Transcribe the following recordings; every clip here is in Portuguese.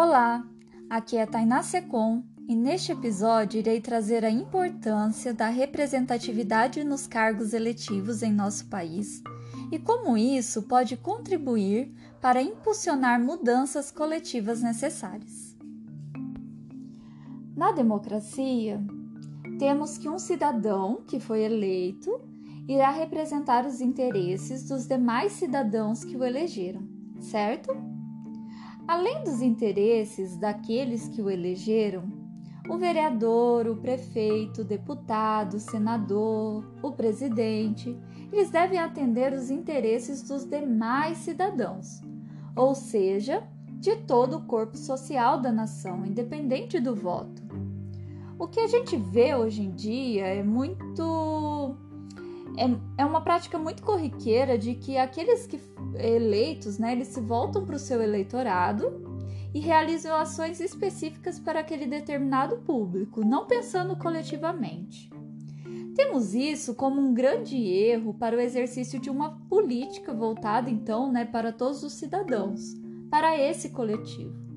Olá, aqui é Tainá Secom e neste episódio irei trazer a importância da representatividade nos cargos eletivos em nosso país e como isso pode contribuir para impulsionar mudanças coletivas necessárias. Na democracia, temos que um cidadão que foi eleito irá representar os interesses dos demais cidadãos que o elegeram, certo? Além dos interesses daqueles que o elegeram, o vereador, o prefeito, o deputado, o senador, o presidente, eles devem atender os interesses dos demais cidadãos, ou seja, de todo o corpo social da nação, independente do voto. O que a gente vê hoje em dia é muito é, é uma prática muito corriqueira de que aqueles que eleitos, né, eles se voltam para o seu eleitorado e realizam ações específicas para aquele determinado público, não pensando coletivamente. Temos isso como um grande erro para o exercício de uma política voltada então né, para todos os cidadãos, para esse coletivo.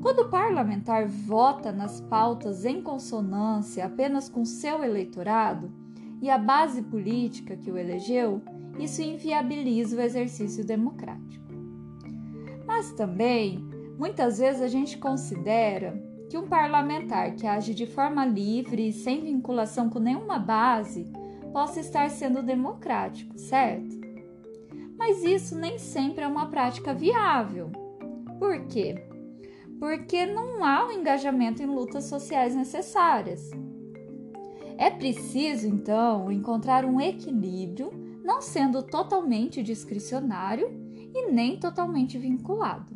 Quando o parlamentar vota nas pautas em consonância apenas com seu eleitorado, e a base política que o elegeu, isso inviabiliza o exercício democrático. Mas também, muitas vezes a gente considera que um parlamentar que age de forma livre e sem vinculação com nenhuma base possa estar sendo democrático, certo? Mas isso nem sempre é uma prática viável. Por quê? Porque não há o engajamento em lutas sociais necessárias. É preciso, então, encontrar um equilíbrio, não sendo totalmente discricionário e nem totalmente vinculado.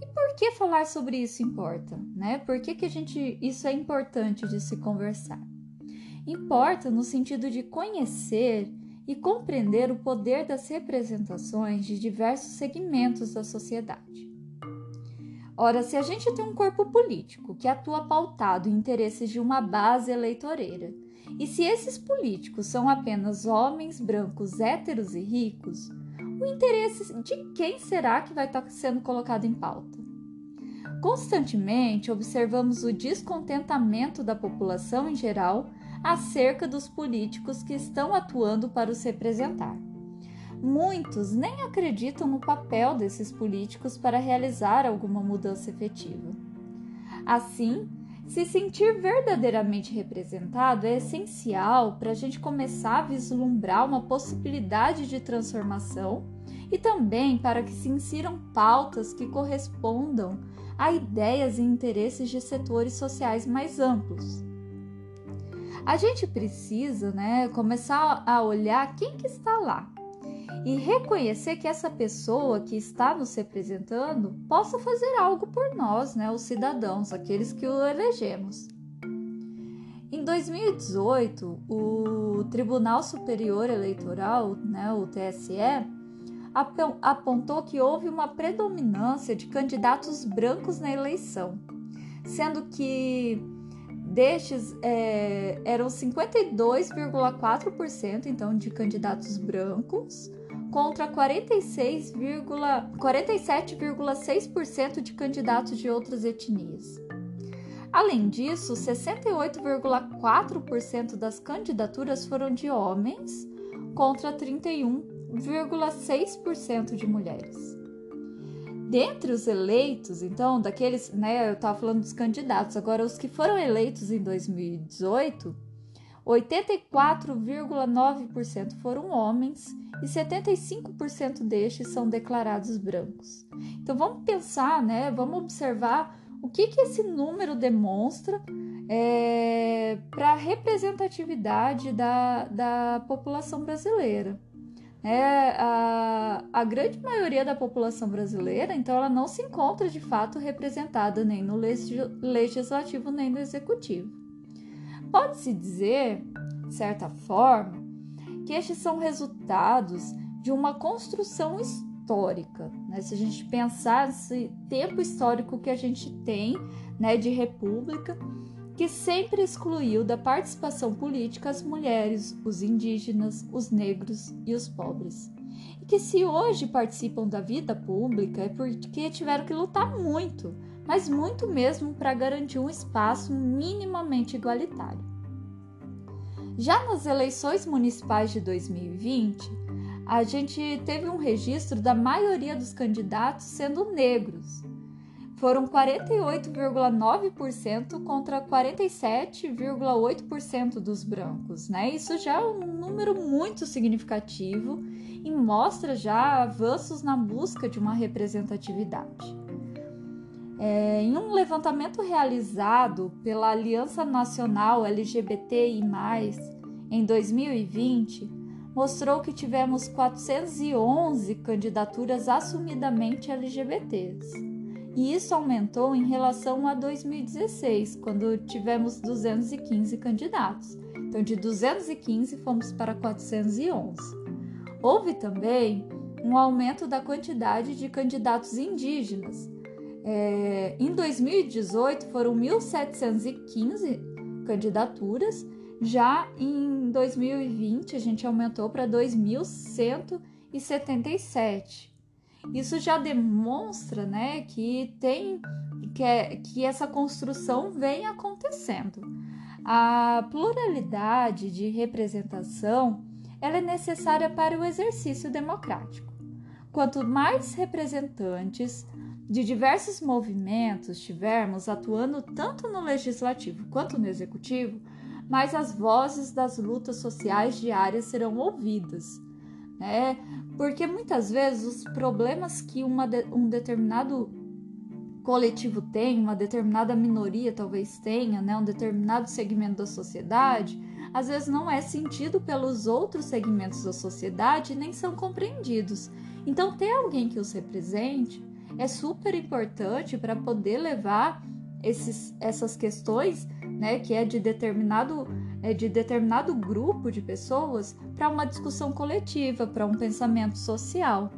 E por que falar sobre isso importa? Né? Por que, que a gente, isso é importante de se conversar? Importa no sentido de conhecer e compreender o poder das representações de diversos segmentos da sociedade. Ora, se a gente tem um corpo político que atua pautado em interesses de uma base eleitoreira, e se esses políticos são apenas homens brancos, héteros e ricos, o interesse de quem será que vai estar sendo colocado em pauta? Constantemente observamos o descontentamento da população em geral acerca dos políticos que estão atuando para os representar. Muitos nem acreditam no papel desses políticos para realizar alguma mudança efetiva. Assim, se sentir verdadeiramente representado é essencial para a gente começar a vislumbrar uma possibilidade de transformação e também para que se insiram pautas que correspondam a ideias e interesses de setores sociais mais amplos. A gente precisa né, começar a olhar quem que está lá e reconhecer que essa pessoa que está nos representando possa fazer algo por nós, né, os cidadãos, aqueles que o elegemos. Em 2018, o Tribunal Superior Eleitoral, né, o TSE, apontou que houve uma predominância de candidatos brancos na eleição, sendo que destes é, eram 52,4% então de candidatos brancos contra 47,6% de candidatos de outras etnias. Além disso, 68,4% das candidaturas foram de homens contra 31,6% de mulheres. Dentre os eleitos, então, daqueles, né, eu estava falando dos candidatos, agora os que foram eleitos em 2018, 84,9% foram homens e 75% destes são declarados brancos. Então vamos pensar, né? Vamos observar o que, que esse número demonstra é, para a representatividade da, da população brasileira. É, a, a grande maioria da população brasileira, então, ela não se encontra de fato representada nem no legislativo nem no executivo. Pode-se dizer, de certa forma, que estes são resultados de uma construção histórica. Né? Se a gente pensar nesse tempo histórico que a gente tem né, de república, que sempre excluiu da participação política as mulheres, os indígenas, os negros e os pobres. E que se hoje participam da vida pública é porque tiveram que lutar muito mas muito mesmo para garantir um espaço minimamente igualitário. Já nas eleições municipais de 2020, a gente teve um registro da maioria dos candidatos sendo negros. Foram 48,9% contra 47,8% dos brancos, né? Isso já é um número muito significativo e mostra já avanços na busca de uma representatividade. É, em um levantamento realizado pela Aliança Nacional LGBTI, em 2020, mostrou que tivemos 411 candidaturas assumidamente LGBTs. E isso aumentou em relação a 2016, quando tivemos 215 candidatos. Então, de 215 fomos para 411. Houve também um aumento da quantidade de candidatos indígenas, é, em 2018 foram 1.715 candidaturas, já em 2020 a gente aumentou para 2.177. Isso já demonstra né, que tem que, é, que essa construção vem acontecendo. A pluralidade de representação ela é necessária para o exercício democrático. Quanto mais representantes, de diversos movimentos tivermos atuando tanto no legislativo quanto no executivo, mais as vozes das lutas sociais diárias serão ouvidas, né? Porque muitas vezes os problemas que uma de, um determinado coletivo tem, uma determinada minoria talvez tenha, né, um determinado segmento da sociedade, às vezes não é sentido pelos outros segmentos da sociedade nem são compreendidos. Então, ter alguém que os represente é super importante para poder levar esses, essas questões, né, que é de determinado, é de determinado grupo de pessoas, para uma discussão coletiva, para um pensamento social.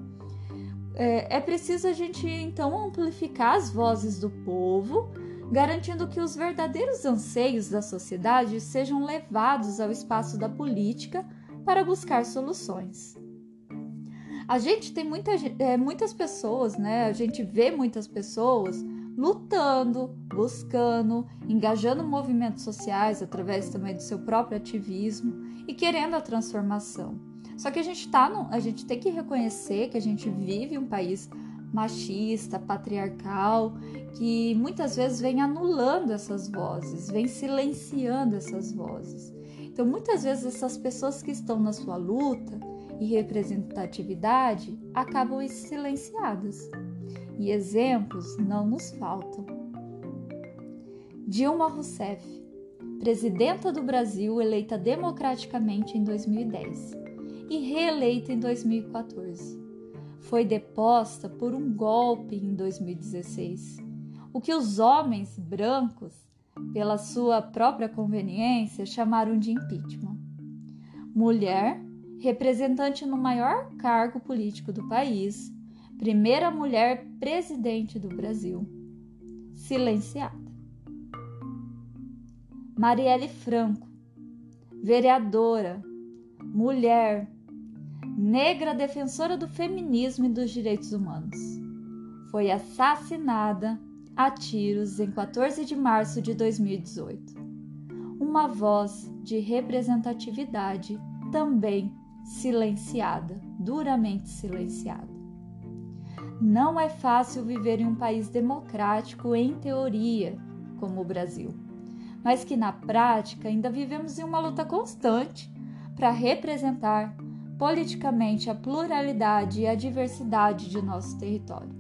É, é preciso a gente então amplificar as vozes do povo, garantindo que os verdadeiros anseios da sociedade sejam levados ao espaço da política para buscar soluções. A gente tem muita, é, muitas pessoas, né? A gente vê muitas pessoas lutando, buscando, engajando movimentos sociais através também do seu próprio ativismo e querendo a transformação. Só que a gente tá no, a gente tem que reconhecer que a gente vive um país machista, patriarcal, que muitas vezes vem anulando essas vozes, vem silenciando essas vozes. Então, muitas vezes essas pessoas que estão na sua luta, e representatividade acabam silenciadas. E exemplos não nos faltam. Dilma Rousseff, presidenta do Brasil eleita democraticamente em 2010 e reeleita em 2014. Foi deposta por um golpe em 2016, o que os homens brancos, pela sua própria conveniência, chamaram de impeachment. Mulher representante no maior cargo político do país, primeira mulher presidente do Brasil, silenciada. Marielle Franco, vereadora, mulher, negra defensora do feminismo e dos direitos humanos, foi assassinada a tiros em 14 de março de 2018. Uma voz de representatividade também silenciada, duramente silenciada. Não é fácil viver em um país democrático em teoria, como o Brasil, mas que na prática ainda vivemos em uma luta constante para representar politicamente a pluralidade e a diversidade de nosso território.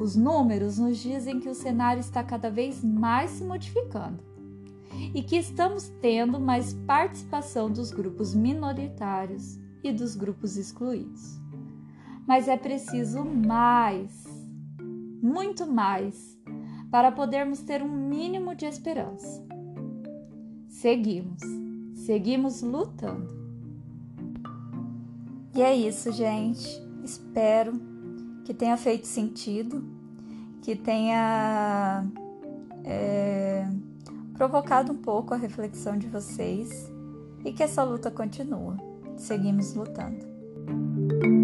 Os números nos dizem que o cenário está cada vez mais se modificando e que estamos tendo mais participação dos grupos minoritários e dos grupos excluídos. Mas é preciso mais, muito mais, para podermos ter um mínimo de esperança. Seguimos, seguimos lutando. E é isso, gente. Espero que tenha feito sentido, que tenha. É provocado um pouco a reflexão de vocês e que essa luta continua. Seguimos lutando.